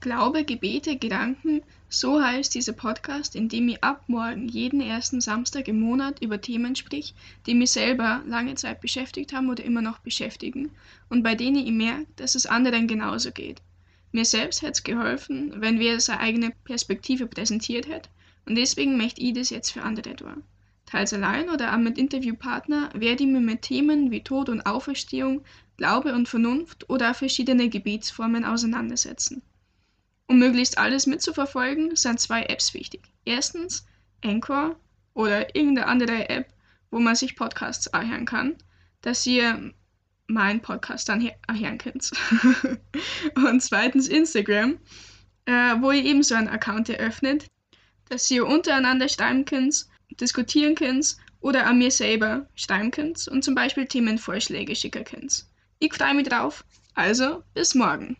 Glaube, Gebete, Gedanken, so heißt dieser Podcast, in dem ich ab morgen jeden ersten Samstag im Monat über Themen sprich, die mich selber lange Zeit beschäftigt haben oder immer noch beschäftigen und bei denen ich merke, dass es anderen genauso geht. Mir selbst hätte es geholfen, wenn wir seine eigene Perspektive präsentiert hätten und deswegen möchte ich das jetzt für andere tun. Teils allein oder auch mit Interviewpartner werde ich mich mit Themen wie Tod und Auferstehung, Glaube und Vernunft oder verschiedene Gebetsformen auseinandersetzen. Um möglichst alles mitzuverfolgen, sind zwei Apps wichtig. Erstens Anchor oder irgendeine andere App, wo man sich Podcasts anhören kann, dass ihr meinen Podcast dann erhören könnt. und zweitens Instagram, äh, wo ihr eben so einen Account eröffnet, dass ihr untereinander schreiben könnt, diskutieren könnt oder an mir selber schreiben könnt und zum Beispiel Themenvorschläge schicken könnt. Ich freue mich drauf. Also, bis morgen.